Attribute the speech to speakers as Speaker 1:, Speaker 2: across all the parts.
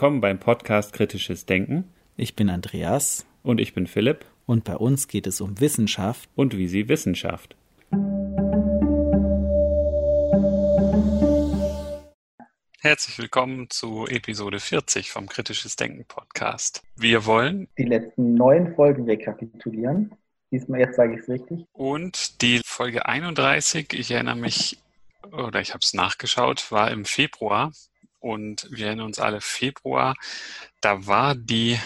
Speaker 1: willkommen beim Podcast Kritisches Denken.
Speaker 2: Ich bin Andreas.
Speaker 1: Und ich bin Philipp.
Speaker 2: Und bei uns geht es um Wissenschaft.
Speaker 1: Und wie sie Wissenschaft. Herzlich willkommen zu Episode 40 vom Kritisches Denken Podcast. Wir wollen
Speaker 3: die letzten neun Folgen rekapitulieren. Diesmal, jetzt sage ich es richtig.
Speaker 1: Und die Folge 31, ich erinnere mich, oder ich habe es nachgeschaut, war im Februar. Und wir erinnern uns alle, Februar, da war die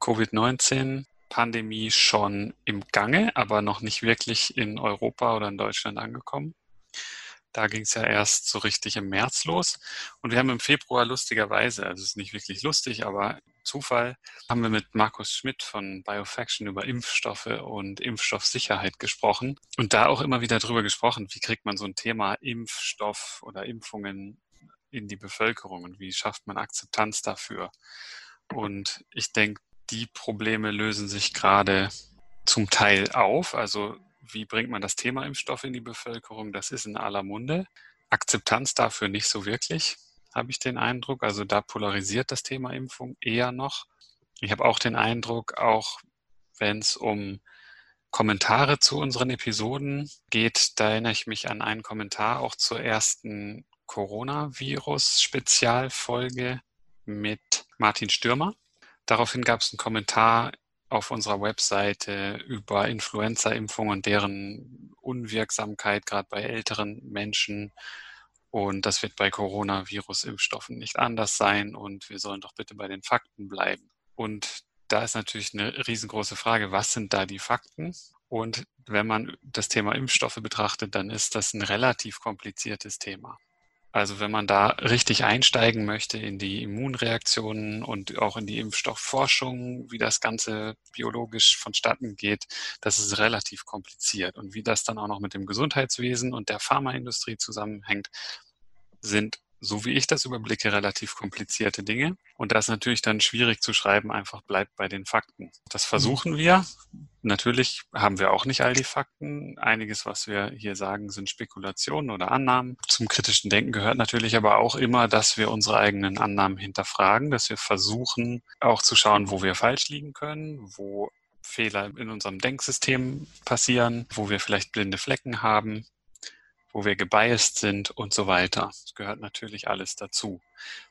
Speaker 1: Covid-19-Pandemie schon im Gange, aber noch nicht wirklich in Europa oder in Deutschland angekommen. Da ging es ja erst so richtig im März los. Und wir haben im Februar lustigerweise, also es ist nicht wirklich lustig, aber Zufall, haben wir mit Markus Schmidt von Biofaction über Impfstoffe und Impfstoffsicherheit gesprochen. Und da auch immer wieder drüber gesprochen, wie kriegt man so ein Thema Impfstoff oder Impfungen in die Bevölkerung und wie schafft man Akzeptanz dafür. Und ich denke, die Probleme lösen sich gerade zum Teil auf. Also wie bringt man das Thema Impfstoffe in die Bevölkerung? Das ist in aller Munde. Akzeptanz dafür nicht so wirklich, habe ich den Eindruck. Also da polarisiert das Thema Impfung eher noch. Ich habe auch den Eindruck, auch wenn es um Kommentare zu unseren Episoden geht, da erinnere ich mich an einen Kommentar auch zur ersten Coronavirus-Spezialfolge mit Martin Stürmer. Daraufhin gab es einen Kommentar auf unserer Webseite über Influenza-Impfungen und deren Unwirksamkeit, gerade bei älteren Menschen. Und das wird bei Coronavirus-Impfstoffen nicht anders sein und wir sollen doch bitte bei den Fakten bleiben. Und da ist natürlich eine riesengroße Frage, was sind da die Fakten? Und wenn man das Thema Impfstoffe betrachtet, dann ist das ein relativ kompliziertes Thema. Also wenn man da richtig einsteigen möchte in die Immunreaktionen und auch in die Impfstoffforschung, wie das Ganze biologisch vonstatten geht, das ist relativ kompliziert. Und wie das dann auch noch mit dem Gesundheitswesen und der Pharmaindustrie zusammenhängt, sind so wie ich das überblicke, relativ komplizierte Dinge. Und da ist natürlich dann schwierig zu schreiben, einfach bleibt bei den Fakten. Das versuchen wir. Natürlich haben wir auch nicht all die Fakten. Einiges, was wir hier sagen, sind Spekulationen oder Annahmen. Zum kritischen Denken gehört natürlich aber auch immer, dass wir unsere eigenen Annahmen hinterfragen, dass wir versuchen, auch zu schauen, wo wir falsch liegen können, wo Fehler in unserem Denksystem passieren, wo wir vielleicht blinde Flecken haben wo wir gebiased sind und so weiter. Das gehört natürlich alles dazu.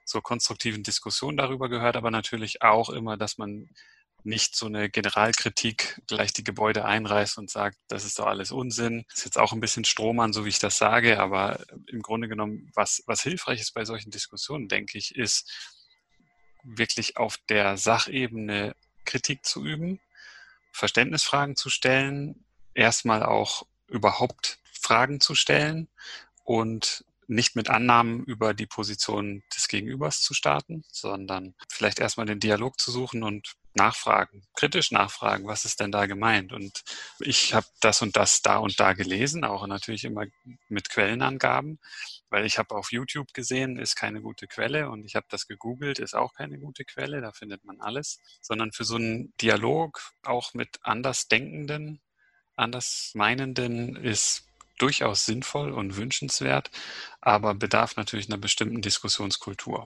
Speaker 1: Zur konstruktiven Diskussion darüber gehört aber natürlich auch immer, dass man nicht so eine Generalkritik gleich die Gebäude einreißt und sagt, das ist doch alles Unsinn. Das ist jetzt auch ein bisschen Strohmann, so wie ich das sage, aber im Grunde genommen, was, was hilfreich ist bei solchen Diskussionen, denke ich, ist wirklich auf der Sachebene Kritik zu üben, Verständnisfragen zu stellen, erstmal auch überhaupt Fragen zu stellen und nicht mit Annahmen über die Position des Gegenübers zu starten, sondern vielleicht erstmal den Dialog zu suchen und nachfragen, kritisch nachfragen, was ist denn da gemeint? Und ich habe das und das da und da gelesen, auch natürlich immer mit Quellenangaben, weil ich habe auf YouTube gesehen, ist keine gute Quelle und ich habe das gegoogelt, ist auch keine gute Quelle, da findet man alles, sondern für so einen Dialog auch mit Andersdenkenden, Andersmeinenden ist durchaus sinnvoll und wünschenswert, aber bedarf natürlich einer bestimmten Diskussionskultur.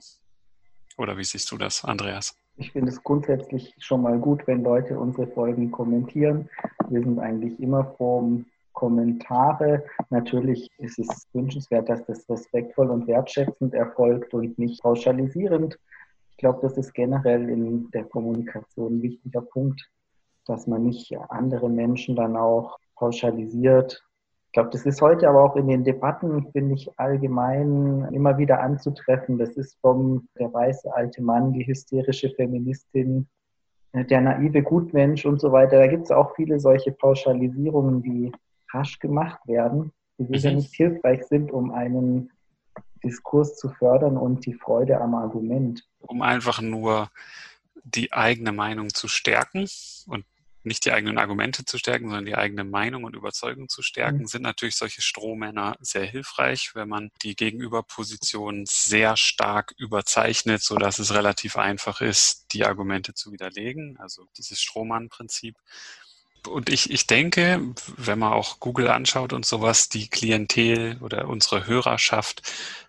Speaker 1: Oder wie siehst du das, Andreas?
Speaker 3: Ich finde es grundsätzlich schon mal gut, wenn Leute unsere Folgen kommentieren. Wir sind eigentlich immer vorm Kommentare. Natürlich ist es wünschenswert, dass das respektvoll und wertschätzend erfolgt und nicht pauschalisierend. Ich glaube, das ist generell in der Kommunikation ein wichtiger Punkt, dass man nicht andere Menschen dann auch pauschalisiert ich glaube, das ist heute aber auch in den Debatten, finde ich, allgemein immer wieder anzutreffen. Das ist vom der weiße alte Mann, die hysterische Feministin, äh, der naive Gutmensch und so weiter. Da gibt es auch viele solche Pauschalisierungen, die rasch gemacht werden, die sicher mhm. nicht hilfreich sind, um einen Diskurs zu fördern und die Freude am Argument.
Speaker 1: Um einfach nur die eigene Meinung zu stärken und nicht die eigenen Argumente zu stärken, sondern die eigene Meinung und Überzeugung zu stärken, mhm. sind natürlich solche Strohmänner sehr hilfreich, wenn man die Gegenüberposition sehr stark überzeichnet, so dass es relativ einfach ist, die Argumente zu widerlegen. Also dieses Strohmann-Prinzip. Und ich, ich denke, wenn man auch Google anschaut und sowas, die Klientel oder unsere Hörerschaft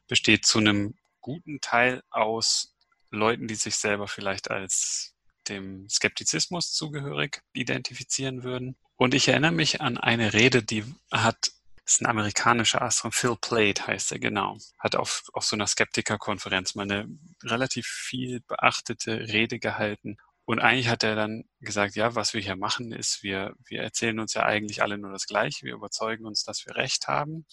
Speaker 1: besteht zu einem guten Teil aus Leuten, die sich selber vielleicht als dem Skeptizismus zugehörig identifizieren würden. Und ich erinnere mich an eine Rede, die hat, ist ein amerikanischer Astronom, Phil Plate heißt er genau, hat auf, auf so einer Skeptikerkonferenz mal eine relativ viel beachtete Rede gehalten. Und eigentlich hat er dann gesagt, ja, was wir hier machen, ist, wir, wir erzählen uns ja eigentlich alle nur das Gleiche. Wir überzeugen uns, dass wir Recht haben.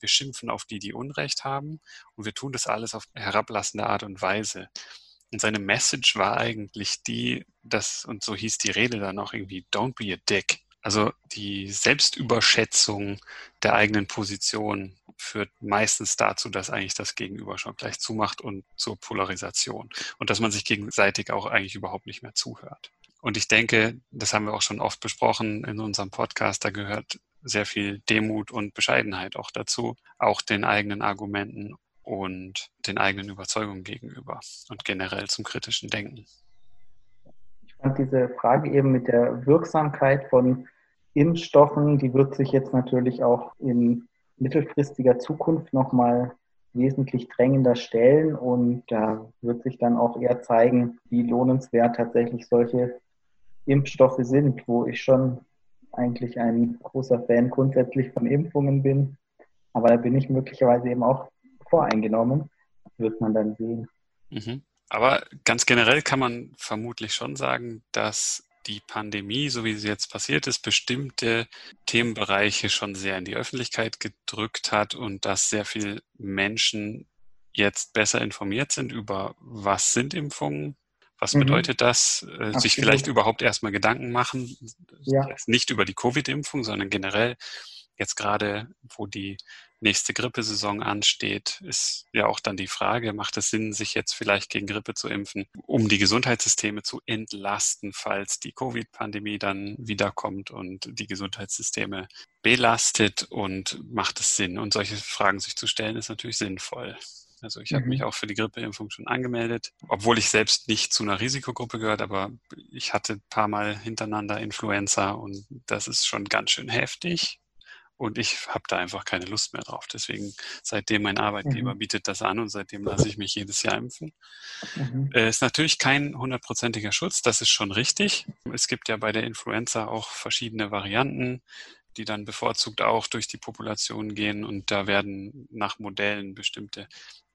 Speaker 1: Wir schimpfen auf die, die Unrecht haben. Und wir tun das alles auf herablassende Art und Weise. Und seine Message war eigentlich die, dass, und so hieß die Rede dann auch irgendwie, don't be a dick. Also die Selbstüberschätzung der eigenen Position führt meistens dazu, dass eigentlich das Gegenüber schon gleich zumacht und zur Polarisation. Und dass man sich gegenseitig auch eigentlich überhaupt nicht mehr zuhört. Und ich denke, das haben wir auch schon oft besprochen in unserem Podcast, da gehört sehr viel Demut und Bescheidenheit auch dazu, auch den eigenen Argumenten und den eigenen Überzeugungen gegenüber und generell zum kritischen Denken.
Speaker 3: Ich fand diese Frage eben mit der Wirksamkeit von Impfstoffen, die wird sich jetzt natürlich auch in mittelfristiger Zukunft nochmal wesentlich drängender stellen und da wird sich dann auch eher zeigen, wie lohnenswert tatsächlich solche Impfstoffe sind, wo ich schon eigentlich ein großer Fan grundsätzlich von Impfungen bin. Aber da bin ich möglicherweise eben auch voreingenommen. Wird man dann sehen.
Speaker 1: Mhm. Aber ganz generell kann man vermutlich schon sagen, dass die Pandemie, so wie sie jetzt passiert ist, bestimmte Themenbereiche schon sehr in die Öffentlichkeit gedrückt hat und dass sehr viele Menschen jetzt besser informiert sind über, was sind Impfungen, was mhm. bedeutet das, äh, sich vielleicht überhaupt erstmal Gedanken machen, ja. nicht über die Covid-Impfung, sondern generell jetzt gerade, wo die nächste Grippesaison ansteht, ist ja auch dann die Frage, macht es Sinn, sich jetzt vielleicht gegen Grippe zu impfen, um die Gesundheitssysteme zu entlasten, falls die Covid-Pandemie dann wiederkommt und die Gesundheitssysteme belastet und macht es Sinn? Und solche Fragen sich zu stellen, ist natürlich sinnvoll. Also ich habe mhm. mich auch für die Grippeimpfung schon angemeldet, obwohl ich selbst nicht zu einer Risikogruppe gehört, aber ich hatte ein paar Mal hintereinander Influenza und das ist schon ganz schön heftig. Und ich habe da einfach keine Lust mehr drauf. Deswegen, seitdem mein Arbeitgeber mhm. bietet das an und seitdem lasse ich mich jedes Jahr impfen. Mhm. Äh, ist natürlich kein hundertprozentiger Schutz, das ist schon richtig. Es gibt ja bei der Influenza auch verschiedene Varianten die dann bevorzugt auch durch die Population gehen und da werden nach Modellen bestimmte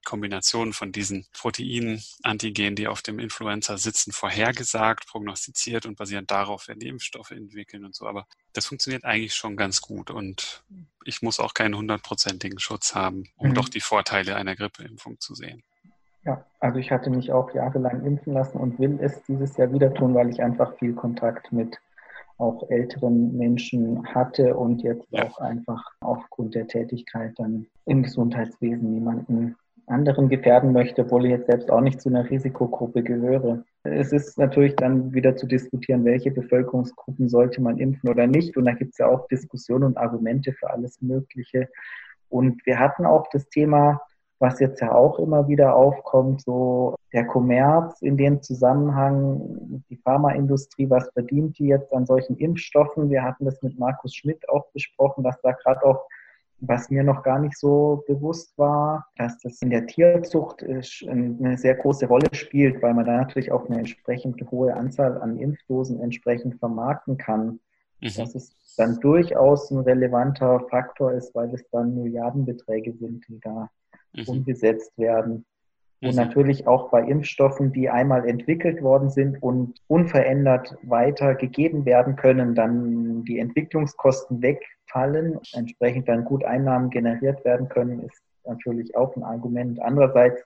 Speaker 1: Kombinationen von diesen Proteinen, Antigenen, die auf dem Influenza sitzen, vorhergesagt, prognostiziert und basierend darauf werden die Impfstoffe entwickeln und so. Aber das funktioniert eigentlich schon ganz gut und ich muss auch keinen hundertprozentigen Schutz haben, um mhm. doch die Vorteile einer Grippeimpfung zu sehen.
Speaker 3: Ja, also ich hatte mich auch jahrelang impfen lassen und will es dieses Jahr wieder tun, weil ich einfach viel Kontakt mit auch älteren Menschen hatte und jetzt ja. auch einfach aufgrund der Tätigkeit dann im Gesundheitswesen niemanden anderen gefährden möchte, obwohl ich jetzt selbst auch nicht zu einer Risikogruppe gehöre. Es ist natürlich dann wieder zu diskutieren, welche Bevölkerungsgruppen sollte man impfen oder nicht. Und da gibt es ja auch Diskussionen und Argumente für alles Mögliche. Und wir hatten auch das Thema, was jetzt ja auch immer wieder aufkommt, so der Kommerz in dem Zusammenhang, die Pharmaindustrie, was verdient die jetzt an solchen Impfstoffen? Wir hatten das mit Markus Schmidt auch besprochen, dass da gerade auch was mir noch gar nicht so bewusst war, dass das in der Tierzucht eine sehr große Rolle spielt, weil man da natürlich auch eine entsprechend hohe Anzahl an Impfdosen entsprechend vermarkten kann. Mhm. Dass es dann durchaus ein relevanter Faktor ist, weil es dann Milliardenbeträge sind, die da mhm. umgesetzt werden. Und mhm. natürlich auch bei Impfstoffen, die einmal entwickelt worden sind und unverändert weitergegeben werden können, dann die Entwicklungskosten wegfallen, entsprechend dann gut Einnahmen generiert werden können, ist natürlich auch ein Argument. Andererseits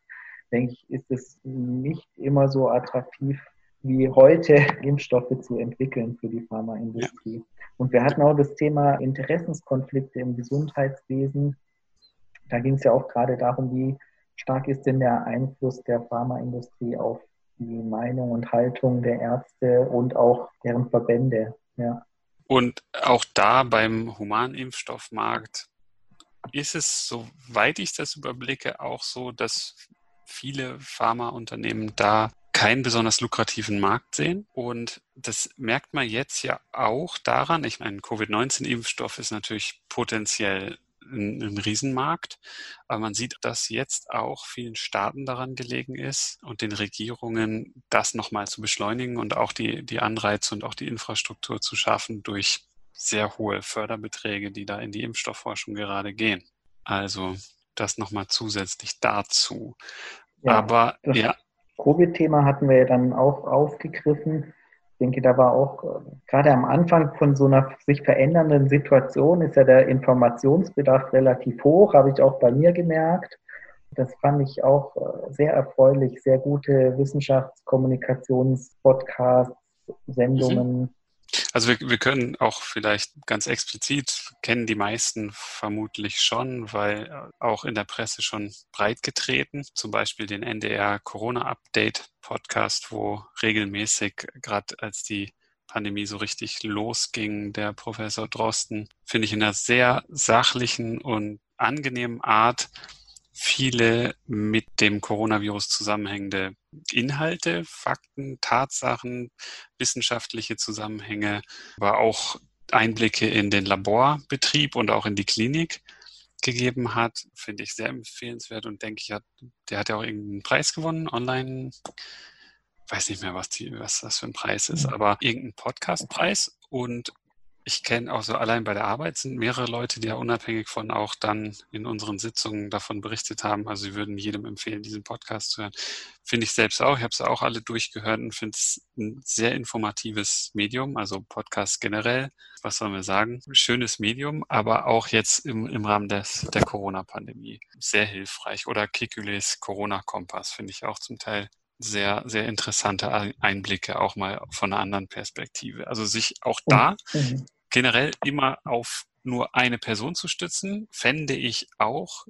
Speaker 3: denke ich, ist es nicht immer so attraktiv wie heute, Impfstoffe zu entwickeln für die Pharmaindustrie. Und wir hatten auch das Thema Interessenskonflikte im Gesundheitswesen. Da ging es ja auch gerade darum, wie stark ist denn der Einfluss der Pharmaindustrie auf die Meinung und Haltung der Ärzte und auch deren Verbände? Ja.
Speaker 1: Und auch da beim Humanimpfstoffmarkt ist es, soweit ich das überblicke, auch so, dass viele Pharmaunternehmen da keinen besonders lukrativen Markt sehen. Und das merkt man jetzt ja auch daran, ich meine, Covid-19-Impfstoff ist natürlich potenziell ein, ein Riesenmarkt. Aber man sieht, dass jetzt auch vielen Staaten daran gelegen ist und den Regierungen das nochmal zu beschleunigen und auch die, die Anreize und auch die Infrastruktur zu schaffen durch sehr hohe Förderbeträge, die da in die Impfstoffforschung gerade gehen. Also das nochmal zusätzlich dazu. Ja, Aber ja.
Speaker 3: Covid-Thema hatten wir ja dann auch aufgegriffen. Ich denke, da war auch äh, gerade am Anfang von so einer sich verändernden Situation ist ja der Informationsbedarf relativ hoch, habe ich auch bei mir gemerkt. Das fand ich auch äh, sehr erfreulich, sehr gute Wissenschaftskommunikationspodcasts, Sendungen. Mhm.
Speaker 1: Also wir, wir können auch vielleicht ganz explizit, kennen die meisten vermutlich schon, weil äh, auch in der Presse schon breit getreten, zum Beispiel den NDR Corona Update Podcast, wo regelmäßig, gerade als die Pandemie so richtig losging, der Professor Drosten, finde ich in einer sehr sachlichen und angenehmen Art viele mit dem Coronavirus zusammenhängende Inhalte, Fakten, Tatsachen, wissenschaftliche Zusammenhänge, aber auch Einblicke in den Laborbetrieb und auch in die Klinik gegeben hat, finde ich sehr empfehlenswert und denke ich, hat, der hat ja auch irgendeinen Preis gewonnen, online, weiß nicht mehr, was, die, was das für ein Preis ist, aber irgendeinen Podcastpreis und ich kenne auch so allein bei der Arbeit sind mehrere Leute, die ja unabhängig von auch dann in unseren Sitzungen davon berichtet haben. Also sie würden jedem empfehlen, diesen Podcast zu hören. Finde ich selbst auch. Ich habe es auch alle durchgehört und finde es ein sehr informatives Medium, also Podcast generell. Was sollen wir sagen? Schönes Medium, aber auch jetzt im, im Rahmen des, der Corona-Pandemie sehr hilfreich. Oder Kikules Corona-Kompass finde ich auch zum Teil sehr, sehr interessante Einblicke auch mal von einer anderen Perspektive. Also sich auch da mhm. generell immer auf nur eine Person zu stützen, fände ich auch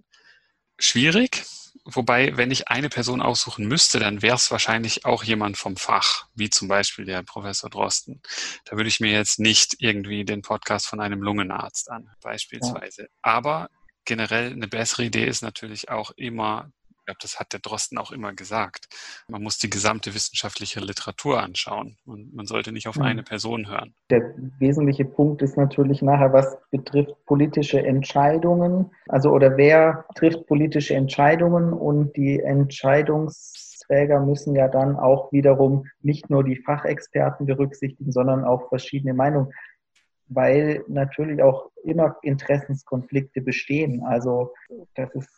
Speaker 1: schwierig. Wobei, wenn ich eine Person aussuchen müsste, dann wäre es wahrscheinlich auch jemand vom Fach, wie zum Beispiel der Professor Drosten. Da würde ich mir jetzt nicht irgendwie den Podcast von einem Lungenarzt an, beispielsweise. Ja. Aber generell eine bessere Idee ist natürlich auch immer ich glaube, das hat der Drosten auch immer gesagt. Man muss die gesamte wissenschaftliche Literatur anschauen und man sollte nicht auf mhm. eine Person hören.
Speaker 3: Der wesentliche Punkt ist natürlich nachher, was betrifft politische Entscheidungen. Also oder wer trifft politische Entscheidungen und die Entscheidungsträger müssen ja dann auch wiederum nicht nur die Fachexperten berücksichtigen, sondern auch verschiedene Meinungen weil natürlich auch immer Interessenskonflikte bestehen. Also das ist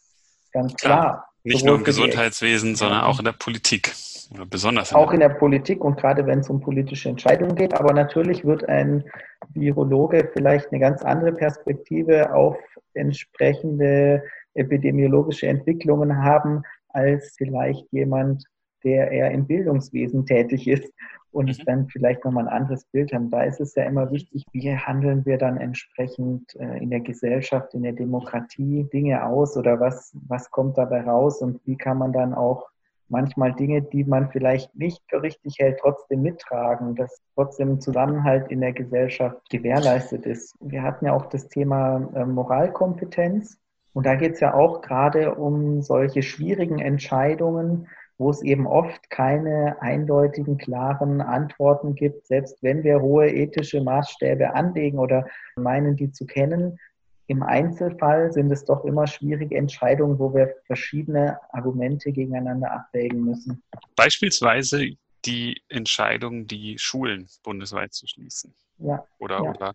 Speaker 3: ganz klar.
Speaker 1: Nicht nur im Gesundheitswesen, sondern auch in der Politik. Oder besonders.
Speaker 3: In auch in der Politik und gerade wenn es um politische Entscheidungen geht. Aber natürlich wird ein Virologe vielleicht eine ganz andere Perspektive auf entsprechende epidemiologische Entwicklungen haben als vielleicht jemand, der eher im Bildungswesen tätig ist und mhm. dann vielleicht nochmal ein anderes Bild haben. Da ist es ja immer wichtig, wie handeln wir dann entsprechend äh, in der Gesellschaft, in der Demokratie Dinge aus oder was, was kommt dabei raus und wie kann man dann auch manchmal Dinge, die man vielleicht nicht für richtig hält, trotzdem mittragen, dass trotzdem Zusammenhalt in der Gesellschaft gewährleistet ist. Wir hatten ja auch das Thema äh, Moralkompetenz und da geht es ja auch gerade um solche schwierigen Entscheidungen, wo es eben oft keine eindeutigen, klaren Antworten gibt, selbst wenn wir hohe ethische Maßstäbe anlegen oder meinen, die zu kennen. Im Einzelfall sind es doch immer schwierige Entscheidungen, wo wir verschiedene Argumente gegeneinander abwägen müssen.
Speaker 1: Beispielsweise die Entscheidung, die Schulen bundesweit zu schließen.
Speaker 3: Ja,
Speaker 1: oder,
Speaker 3: ja.
Speaker 1: oder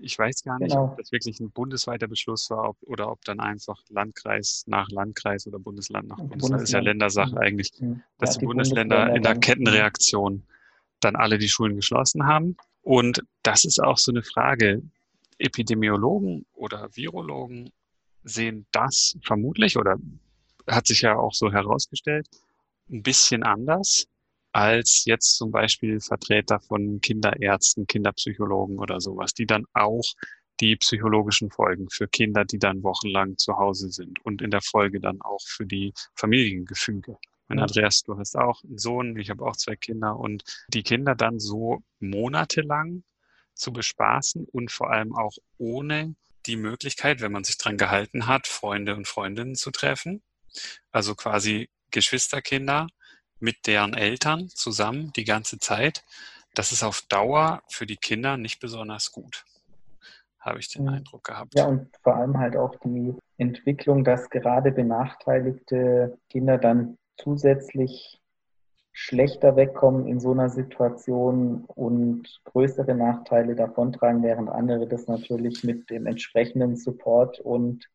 Speaker 1: ich weiß gar nicht, genau. ob das wirklich ein bundesweiter Beschluss war ob, oder ob dann einfach Landkreis nach Landkreis oder Bundesland nach Bundesland, Bundesland. ist ja Ländersache eigentlich, mhm. dass ja, die, Bundesländer, Bundesländer in der Kettenreaktion dann alle die Schulen geschlossen haben. Und das ist auch so eine Frage. Epidemiologen oder Virologen sehen das vermutlich oder hat sich ja auch so herausgestellt, ein bisschen anders als jetzt zum Beispiel Vertreter von Kinderärzten, Kinderpsychologen oder sowas, die dann auch die psychologischen Folgen für Kinder, die dann wochenlang zu Hause sind und in der Folge dann auch für die Familiengefüge. Mein Andreas, du hast auch einen Sohn, ich habe auch zwei Kinder und die Kinder dann so monatelang zu bespaßen und vor allem auch ohne die Möglichkeit, wenn man sich dran gehalten hat, Freunde und Freundinnen zu treffen. Also quasi Geschwisterkinder mit deren Eltern zusammen die ganze Zeit, das ist auf Dauer für die Kinder nicht besonders gut. habe ich den mhm. Eindruck gehabt.
Speaker 3: Ja, und vor allem halt auch die Entwicklung, dass gerade benachteiligte Kinder dann zusätzlich schlechter wegkommen in so einer Situation und größere Nachteile davontragen, während andere das natürlich mit dem entsprechenden Support und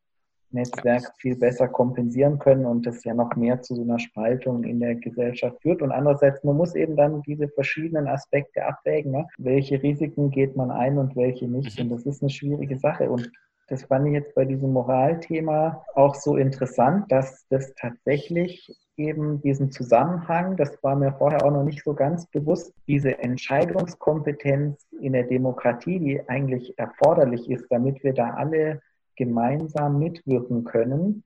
Speaker 3: Netzwerk viel besser kompensieren können und das ja noch mehr zu so einer Spaltung in der Gesellschaft führt. Und andererseits, man muss eben dann diese verschiedenen Aspekte abwägen. Ne? Welche Risiken geht man ein und welche nicht? Mhm. Und das ist eine schwierige Sache. Und das fand ich jetzt bei diesem Moralthema auch so interessant, dass das tatsächlich eben diesen Zusammenhang, das war mir vorher auch noch nicht so ganz bewusst, diese Entscheidungskompetenz in der Demokratie, die eigentlich erforderlich ist, damit wir da alle gemeinsam mitwirken können,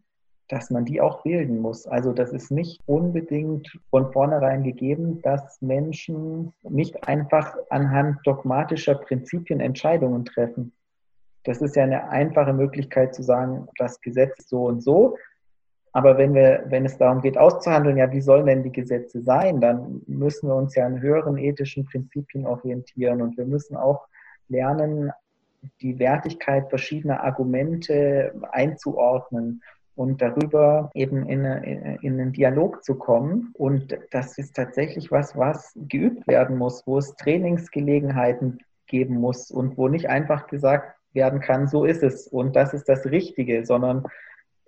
Speaker 3: dass man die auch bilden muss. Also das ist nicht unbedingt von vornherein gegeben, dass Menschen nicht einfach anhand dogmatischer Prinzipien Entscheidungen treffen. Das ist ja eine einfache Möglichkeit zu sagen, das Gesetz so und so. Aber wenn, wir, wenn es darum geht, auszuhandeln, ja, wie sollen denn die Gesetze sein, dann müssen wir uns ja an höheren ethischen Prinzipien orientieren und wir müssen auch lernen, die Wertigkeit verschiedener Argumente einzuordnen und darüber eben in, in einen Dialog zu kommen. Und das ist tatsächlich was, was geübt werden muss, wo es Trainingsgelegenheiten geben muss und wo nicht einfach gesagt werden kann, so ist es und das ist das Richtige, sondern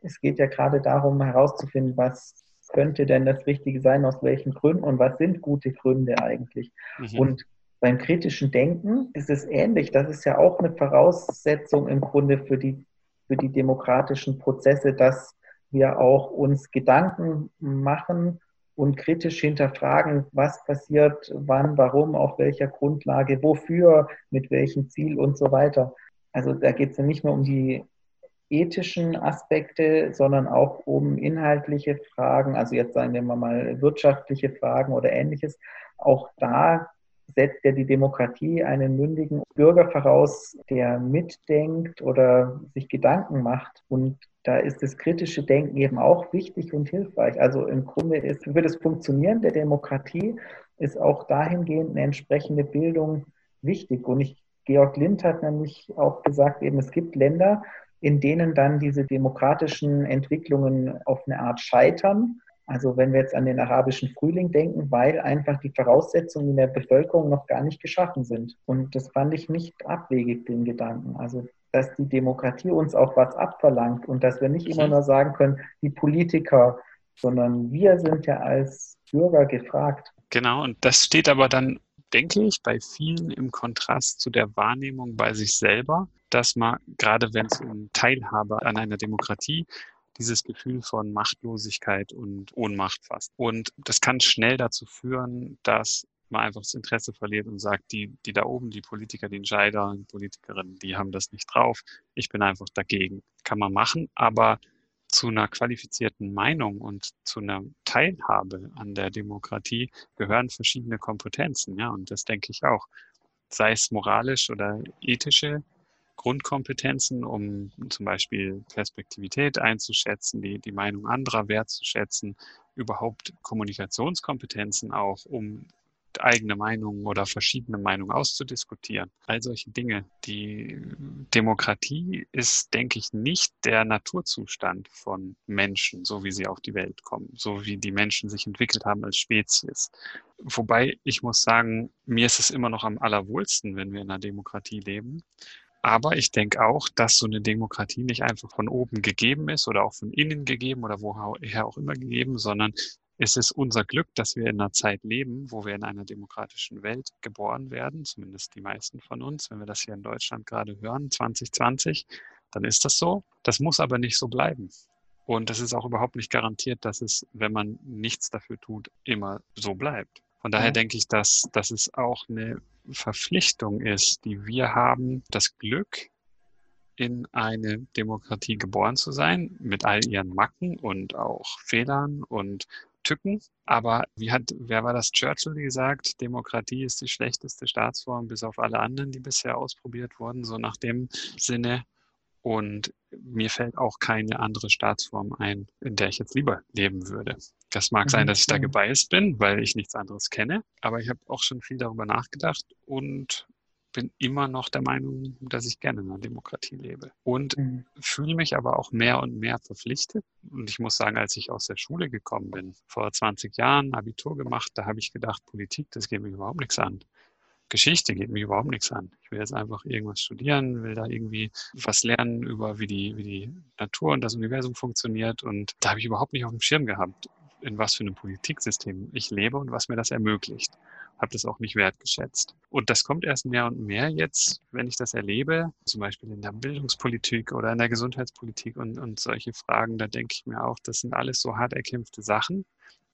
Speaker 3: es geht ja gerade darum herauszufinden, was könnte denn das Richtige sein, aus welchen Gründen und was sind gute Gründe eigentlich. Mhm. Und beim kritischen Denken ist es ähnlich. Das ist ja auch eine Voraussetzung im Grunde für die, für die demokratischen Prozesse, dass wir auch uns Gedanken machen und kritisch hinterfragen, was passiert, wann, warum, auf welcher Grundlage, wofür, mit welchem Ziel und so weiter. Also da geht es ja nicht nur um die ethischen Aspekte, sondern auch um inhaltliche Fragen, also jetzt sagen wir mal wirtschaftliche Fragen oder ähnliches. Auch da setzt ja die Demokratie einen mündigen Bürger voraus, der mitdenkt oder sich Gedanken macht. Und da ist das kritische Denken eben auch wichtig und hilfreich. Also im Grunde ist für das Funktionieren der Demokratie ist auch dahingehend eine entsprechende Bildung wichtig. Und ich, Georg Lind hat nämlich auch gesagt, eben es gibt Länder, in denen dann diese demokratischen Entwicklungen auf eine Art scheitern also wenn wir jetzt an den arabischen Frühling denken, weil einfach die Voraussetzungen in der Bevölkerung noch gar nicht geschaffen sind. Und das fand ich nicht abwegig, den Gedanken. Also dass die Demokratie uns auch was abverlangt und dass wir nicht immer nur sagen können, die Politiker, sondern wir sind ja als Bürger gefragt.
Speaker 1: Genau, und das steht aber dann, denke ich, bei vielen im Kontrast zu der Wahrnehmung bei sich selber, dass man, gerade wenn es um Teilhabe an einer Demokratie dieses Gefühl von Machtlosigkeit und Ohnmacht fast. Und das kann schnell dazu führen, dass man einfach das Interesse verliert und sagt, die, die da oben, die Politiker, die Entscheider, die Politikerinnen, die haben das nicht drauf. Ich bin einfach dagegen. Kann man machen, aber zu einer qualifizierten Meinung und zu einer Teilhabe an der Demokratie gehören verschiedene Kompetenzen, ja, und das denke ich auch. Sei es moralisch oder ethische Grundkompetenzen, um zum Beispiel Perspektivität einzuschätzen, die, die Meinung anderer wertzuschätzen, überhaupt Kommunikationskompetenzen auch, um eigene Meinungen oder verschiedene Meinungen auszudiskutieren. All solche Dinge. Die Demokratie ist, denke ich, nicht der Naturzustand von Menschen, so wie sie auf die Welt kommen, so wie die Menschen sich entwickelt haben als Spezies. Wobei ich muss sagen, mir ist es immer noch am allerwohlsten, wenn wir in einer Demokratie leben, aber ich denke auch, dass so eine Demokratie nicht einfach von oben gegeben ist oder auch von innen gegeben oder woher auch immer gegeben, sondern es ist unser Glück, dass wir in einer Zeit leben, wo wir in einer demokratischen Welt geboren werden, zumindest die meisten von uns. Wenn wir das hier in Deutschland gerade hören, 2020, dann ist das so. Das muss aber nicht so bleiben. Und es ist auch überhaupt nicht garantiert, dass es, wenn man nichts dafür tut, immer so bleibt. Von daher ja. denke ich, dass, dass es auch eine Verpflichtung ist, die wir haben, das Glück, in eine Demokratie geboren zu sein, mit all ihren Macken und auch Fehlern und Tücken. Aber wie hat, wer war das Churchill gesagt? Demokratie ist die schlechteste Staatsform bis auf alle anderen, die bisher ausprobiert wurden, so nach dem Sinne. Und mir fällt auch keine andere Staatsform ein, in der ich jetzt lieber leben würde. Das mag sein, mhm, dass ich da gebiased bin, weil ich nichts anderes kenne, aber ich habe auch schon viel darüber nachgedacht und bin immer noch der Meinung, dass ich gerne in einer Demokratie lebe und mhm. fühle mich aber auch mehr und mehr verpflichtet. Und ich muss sagen, als ich aus der Schule gekommen bin, vor 20 Jahren Abitur gemacht, da habe ich gedacht, Politik, das geht mir überhaupt nichts an. Geschichte geht mir überhaupt nichts an. Ich will jetzt einfach irgendwas studieren, will da irgendwie was lernen über, wie die, wie die Natur und das Universum funktioniert. Und da habe ich überhaupt nicht auf dem Schirm gehabt, in was für einem Politiksystem ich lebe und was mir das ermöglicht. Habe das auch nicht wertgeschätzt. Und das kommt erst mehr und mehr jetzt, wenn ich das erlebe, zum Beispiel in der Bildungspolitik oder in der Gesundheitspolitik und, und solche Fragen. Da denke ich mir auch, das sind alles so hart erkämpfte Sachen,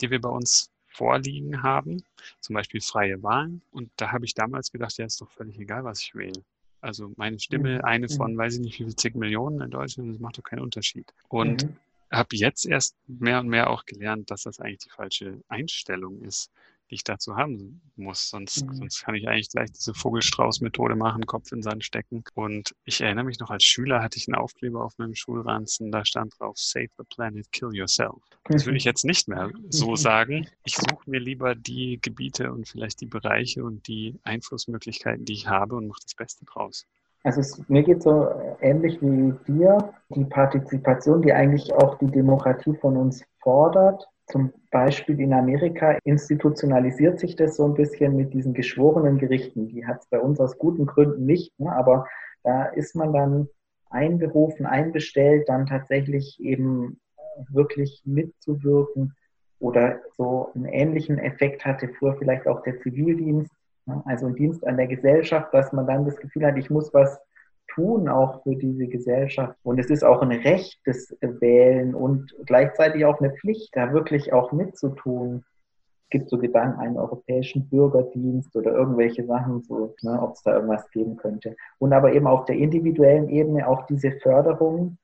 Speaker 1: die wir bei uns vorliegen haben, zum Beispiel freie Wahlen. Und da habe ich damals gedacht, ja, ist doch völlig egal, was ich wähle. Also meine Stimme, mhm. eine von, mhm. weiß ich nicht, wie viel zig Millionen in Deutschland, das macht doch keinen Unterschied. Und mhm. Habe jetzt erst mehr und mehr auch gelernt, dass das eigentlich die falsche Einstellung ist die ich dazu haben muss. Sonst, mhm. sonst kann ich eigentlich gleich diese Vogelstrauß-Methode machen, Kopf in Sand stecken. Und ich erinnere mich noch, als Schüler hatte ich einen Aufkleber auf meinem Schulranzen, da stand drauf, Save the planet, kill yourself. Das würde ich jetzt nicht mehr so sagen. Ich suche mir lieber die Gebiete und vielleicht die Bereiche und die Einflussmöglichkeiten, die ich habe und mache das Beste draus.
Speaker 3: Also es, mir geht so ähnlich wie dir, die Partizipation, die eigentlich auch die Demokratie von uns fordert, zum Beispiel in Amerika institutionalisiert sich das so ein bisschen mit diesen geschworenen Gerichten. Die hat es bei uns aus guten Gründen nicht, ne? aber da ist man dann einberufen, einbestellt, dann tatsächlich eben wirklich mitzuwirken oder so einen ähnlichen Effekt hatte früher vielleicht auch der Zivildienst? Also ein Dienst an der Gesellschaft, dass man dann das Gefühl hat, ich muss was tun, auch für diese Gesellschaft. Und es ist auch ein Recht des Wählen und gleichzeitig auch eine Pflicht, da wirklich auch mitzutun. Es gibt so Gedanken, einen europäischen Bürgerdienst oder irgendwelche Sachen, so, ne, ob es da irgendwas geben könnte. Und aber eben auf der individuellen Ebene auch diese Förderung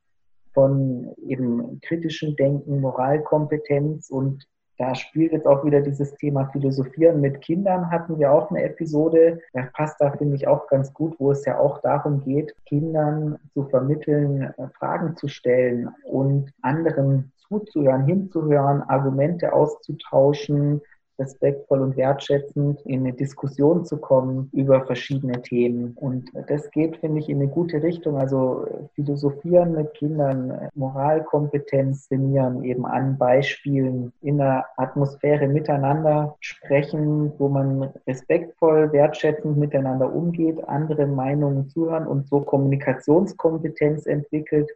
Speaker 3: von eben kritischem Denken, Moralkompetenz und da spielt jetzt auch wieder dieses Thema Philosophieren mit Kindern, hatten wir auch eine Episode. Das passt da, finde ich, auch ganz gut, wo es ja auch darum geht, Kindern zu vermitteln, äh, Fragen zu stellen und anderen zuzuhören, hinzuhören, Argumente auszutauschen, respektvoll und wertschätzend in eine Diskussion zu kommen über verschiedene Themen. Und das geht, finde ich, in eine gute Richtung. Also philosophieren mit Kindern, Moralkompetenz trainieren, eben an Beispielen in einer Atmosphäre miteinander sprechen, wo man respektvoll, wertschätzend miteinander umgeht, andere Meinungen zuhören und so Kommunikationskompetenz entwickelt,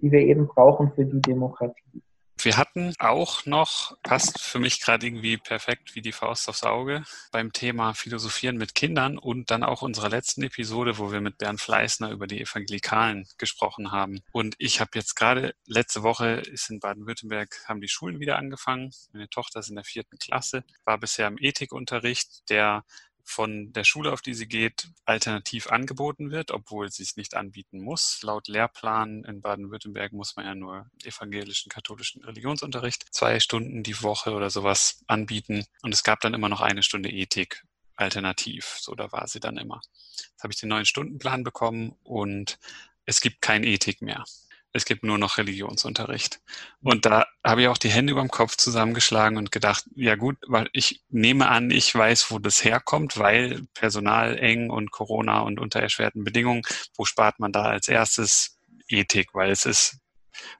Speaker 3: die wir eben brauchen für die Demokratie.
Speaker 1: Wir hatten auch noch, passt für mich gerade irgendwie perfekt wie die Faust aufs Auge, beim Thema Philosophieren mit Kindern und dann auch unserer letzten Episode, wo wir mit Bernd Fleißner über die Evangelikalen gesprochen haben. Und ich habe jetzt gerade, letzte Woche ist in Baden-Württemberg, haben die Schulen wieder angefangen. Meine Tochter ist in der vierten Klasse, war bisher im Ethikunterricht, der von der Schule, auf die sie geht, alternativ angeboten wird, obwohl sie es nicht anbieten muss. Laut Lehrplan in Baden-Württemberg muss man ja nur evangelischen, katholischen Religionsunterricht zwei Stunden die Woche oder sowas anbieten. Und es gab dann immer noch eine Stunde Ethik alternativ. So, da war sie dann immer. Jetzt habe ich den neuen Stundenplan bekommen und es gibt kein Ethik mehr es gibt nur noch Religionsunterricht. Und da habe ich auch die Hände über dem Kopf zusammengeschlagen und gedacht, ja gut, weil ich nehme an, ich weiß, wo das herkommt, weil Personal eng und Corona und unter erschwerten Bedingungen, wo spart man da als erstes Ethik, weil es ist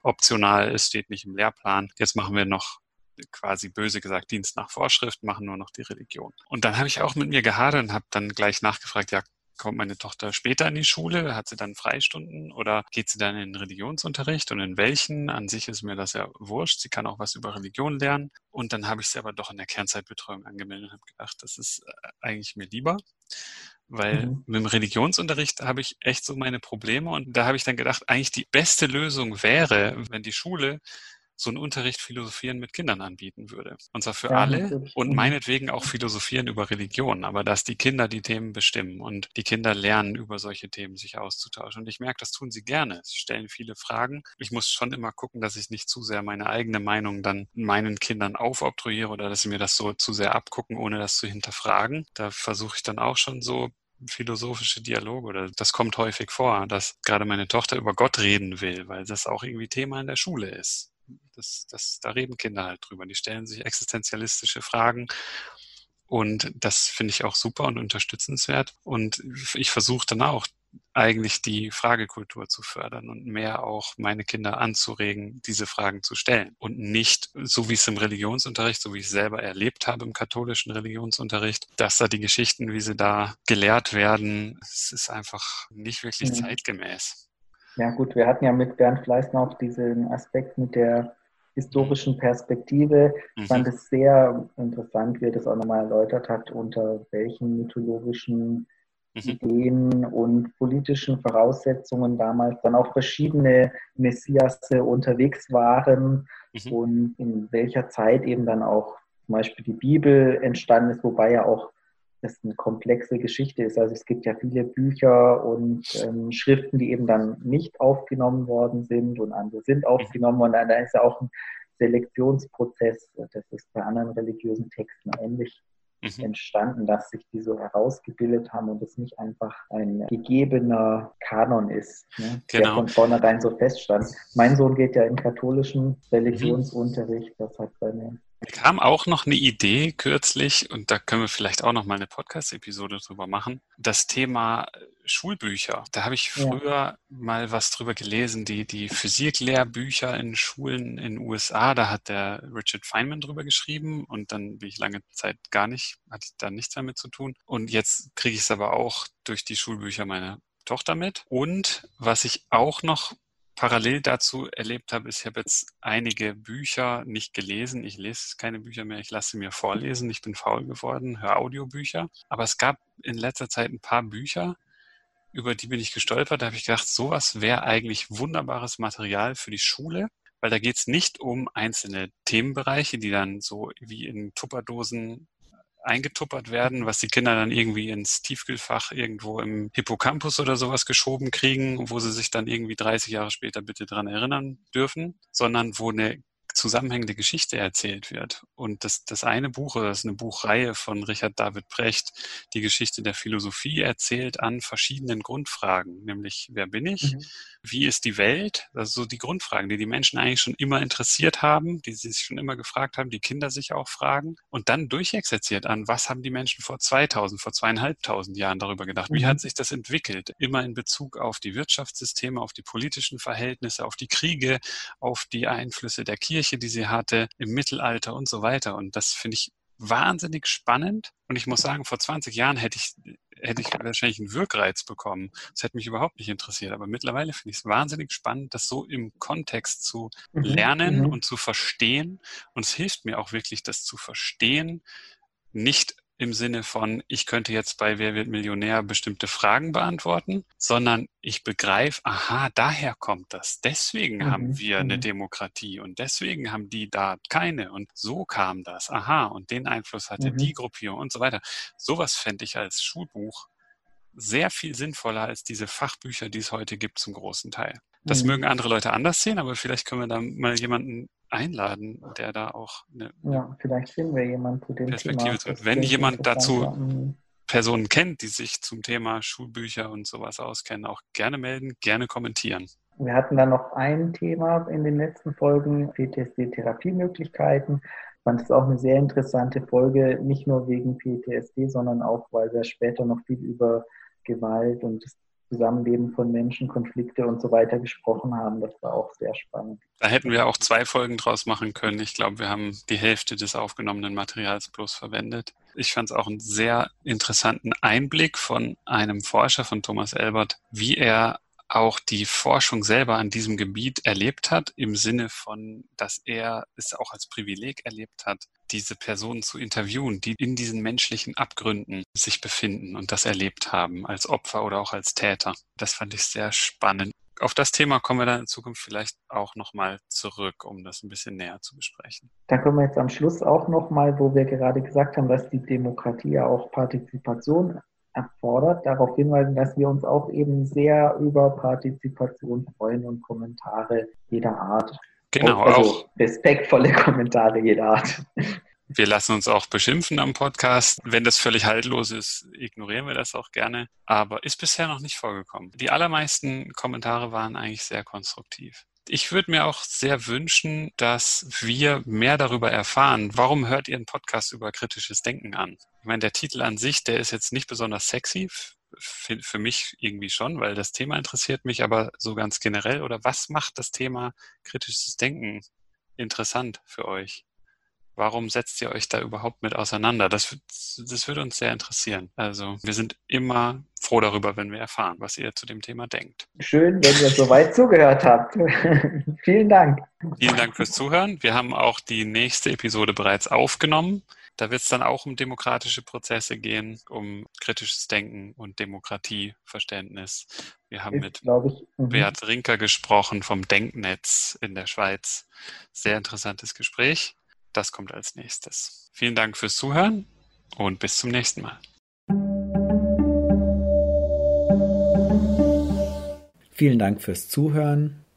Speaker 1: optional, es steht nicht im Lehrplan. Jetzt machen wir noch quasi böse gesagt Dienst nach Vorschrift, machen nur noch die Religion. Und dann habe ich auch mit mir gehadert und habe dann gleich nachgefragt, ja, kommt meine Tochter später in die Schule? Hat sie dann Freistunden oder geht sie dann in den Religionsunterricht und in welchen? An sich ist mir das ja wurscht. Sie kann auch was über Religion lernen. Und dann habe ich sie aber doch in der Kernzeitbetreuung angemeldet und habe gedacht, das ist äh, eigentlich mir lieber. Weil mhm. mit dem Religionsunterricht habe ich echt so meine Probleme und da habe ich dann gedacht, eigentlich die beste Lösung wäre, wenn die Schule so einen Unterricht Philosophieren mit Kindern anbieten würde. Und zwar für ja, alle und mhm. meinetwegen auch Philosophieren über Religion, aber dass die Kinder die Themen bestimmen und die Kinder lernen, über solche Themen sich auszutauschen. Und ich merke, das tun sie gerne. Sie stellen viele Fragen. Ich muss schon immer gucken, dass ich nicht zu sehr meine eigene Meinung dann meinen Kindern aufobtruiere oder dass sie mir das so zu sehr abgucken, ohne das zu hinterfragen. Da versuche ich dann auch schon so philosophische Dialoge oder das kommt häufig vor, dass gerade meine Tochter über Gott reden will, weil das auch irgendwie Thema in der Schule ist. Das, das, da reden Kinder halt drüber. Die stellen sich existenzialistische Fragen. Und das finde ich auch super und unterstützenswert. Und ich versuche dann auch eigentlich die Fragekultur zu fördern und mehr auch meine Kinder anzuregen, diese Fragen zu stellen. Und nicht, so wie es im Religionsunterricht, so wie ich es selber erlebt habe im katholischen Religionsunterricht, dass da die Geschichten, wie sie da gelehrt werden, es ist einfach nicht wirklich mhm. zeitgemäß.
Speaker 3: Ja gut, wir hatten ja mit Bernd Fleißner auch diesen Aspekt mit der historischen Perspektive. Ich mhm. fand es sehr interessant, wie er das auch nochmal erläutert hat, unter welchen mythologischen mhm. Ideen und politischen Voraussetzungen damals dann auch verschiedene Messiasse unterwegs waren mhm. und in welcher Zeit eben dann auch zum Beispiel die Bibel entstanden ist, wobei ja auch das eine komplexe Geschichte ist. Also es gibt ja viele Bücher und ähm, Schriften, die eben dann nicht aufgenommen worden sind und andere sind aufgenommen und da ist ja auch ein Selektionsprozess. Das ist bei anderen religiösen Texten ähnlich mhm. entstanden, dass sich die so herausgebildet haben und es nicht einfach ein gegebener Kanon ist, ne, genau. der von vornherein so feststand. Mein Sohn geht ja im katholischen Religionsunterricht, das hat seine
Speaker 1: mir kam auch noch eine Idee kürzlich, und da können wir vielleicht auch noch mal eine Podcast-Episode drüber machen. Das Thema äh, Schulbücher. Da habe ich früher ja. mal was drüber gelesen, die, die Physiklehrbücher in Schulen in den USA, da hat der Richard Feynman drüber geschrieben und dann bin ich lange Zeit gar nicht, hatte ich da nichts damit zu tun. Und jetzt kriege ich es aber auch durch die Schulbücher meiner Tochter mit. Und was ich auch noch parallel dazu erlebt habe, ist, ich habe jetzt einige Bücher nicht gelesen. Ich lese keine Bücher mehr, ich lasse mir vorlesen. Ich bin faul geworden, höre Audiobücher. Aber es gab in letzter Zeit ein paar Bücher, über die bin ich gestolpert. Da habe ich gedacht, sowas wäre eigentlich wunderbares Material für die Schule, weil da geht es nicht um einzelne Themenbereiche, die dann so wie in Tupperdosen eingetuppert werden, was die Kinder dann irgendwie ins Tiefkühlfach irgendwo im Hippocampus oder sowas geschoben kriegen, wo sie sich dann irgendwie 30 Jahre später bitte dran erinnern dürfen, sondern wo eine zusammenhängende Geschichte erzählt wird. Und das, das eine Buch, das ist eine Buchreihe von Richard David Brecht, die Geschichte der Philosophie erzählt an verschiedenen Grundfragen, nämlich wer bin ich, mhm wie ist die Welt? Also so die Grundfragen, die die Menschen eigentlich schon immer interessiert haben, die sie sich schon immer gefragt haben, die Kinder sich auch fragen. Und dann durchexerziert an, was haben die Menschen vor 2000, vor zweieinhalbtausend Jahren darüber gedacht? Wie mhm. hat sich das entwickelt? Immer in Bezug auf die Wirtschaftssysteme, auf die politischen Verhältnisse, auf die Kriege, auf die Einflüsse der Kirche, die sie hatte, im Mittelalter und so weiter. Und das finde ich wahnsinnig spannend. Und ich muss sagen, vor 20 Jahren hätte ich hätte ich wahrscheinlich einen Wirkreiz bekommen. Das hätte mich überhaupt nicht interessiert. Aber mittlerweile finde ich es wahnsinnig spannend, das so im Kontext zu mhm, lernen mhm. und zu verstehen. Und es hilft mir auch wirklich, das zu verstehen, nicht im Sinne von, ich könnte jetzt bei Wer wird Millionär bestimmte Fragen beantworten, sondern ich begreife, aha, daher kommt das. Deswegen mhm. haben wir eine mhm. Demokratie und deswegen haben die da keine und so kam das. Aha, und den Einfluss hatte mhm. die Gruppierung und so weiter. Sowas fände ich als Schulbuch sehr viel sinnvoller als diese Fachbücher, die es heute gibt zum großen Teil. Das mhm. mögen andere Leute anders sehen, aber vielleicht können wir da mal jemanden einladen, der da auch eine
Speaker 3: ja, vielleicht finden wir jemanden zu dem Perspektive
Speaker 1: Thema. Wenn jemand dazu mhm. Personen kennt, die sich zum Thema Schulbücher und sowas auskennen, auch gerne melden, gerne kommentieren.
Speaker 3: Wir hatten dann noch ein Thema in den letzten Folgen, PTSD-Therapiemöglichkeiten. Ich fand es auch eine sehr interessante Folge, nicht nur wegen PTSD, sondern auch, weil wir später noch viel über Gewalt und das Zusammenleben von Menschen, Konflikte und so weiter gesprochen haben. Das war auch sehr spannend.
Speaker 1: Da hätten wir auch zwei Folgen draus machen können. Ich glaube, wir haben die Hälfte des aufgenommenen Materials bloß verwendet. Ich fand es auch einen sehr interessanten Einblick von einem Forscher, von Thomas Elbert, wie er auch die Forschung selber an diesem Gebiet erlebt hat, im Sinne von, dass er es auch als Privileg erlebt hat, diese Personen zu interviewen, die in diesen menschlichen Abgründen sich befinden und das erlebt haben, als Opfer oder auch als Täter. Das fand ich sehr spannend. Auf das Thema kommen wir dann in Zukunft vielleicht auch nochmal zurück, um das ein bisschen näher zu besprechen.
Speaker 3: Da kommen wir jetzt am Schluss auch nochmal, wo wir gerade gesagt haben, dass die Demokratie ja auch Partizipation erfordert, darauf hinweisen, dass wir uns auch eben sehr über Partizipation freuen und Kommentare jeder Art.
Speaker 1: Genau, also auch
Speaker 3: respektvolle Kommentare jeder Art.
Speaker 1: Wir lassen uns auch beschimpfen am Podcast. Wenn das völlig haltlos ist, ignorieren wir das auch gerne. Aber ist bisher noch nicht vorgekommen. Die allermeisten Kommentare waren eigentlich sehr konstruktiv ich würde mir auch sehr wünschen, dass wir mehr darüber erfahren. Warum hört ihr einen Podcast über kritisches Denken an? Ich meine, der Titel an sich, der ist jetzt nicht besonders sexy. Für, für mich irgendwie schon, weil das Thema interessiert mich, aber so ganz generell. Oder was macht das Thema kritisches Denken interessant für euch? Warum setzt ihr euch da überhaupt mit auseinander? Das, das würde uns sehr interessieren. Also wir sind immer froh darüber, wenn wir erfahren, was ihr zu dem Thema denkt.
Speaker 3: Schön, wenn ihr so weit zugehört habt. Vielen Dank.
Speaker 1: Vielen Dank fürs Zuhören. Wir haben auch die nächste Episode bereits aufgenommen. Da wird es dann auch um demokratische Prozesse gehen, um kritisches Denken und Demokratieverständnis. Wir haben mit ich, mhm. Beat Rinker gesprochen vom Denknetz in der Schweiz. Sehr interessantes Gespräch. Das kommt als nächstes. Vielen Dank fürs Zuhören und bis zum nächsten Mal.
Speaker 2: Vielen Dank fürs Zuhören.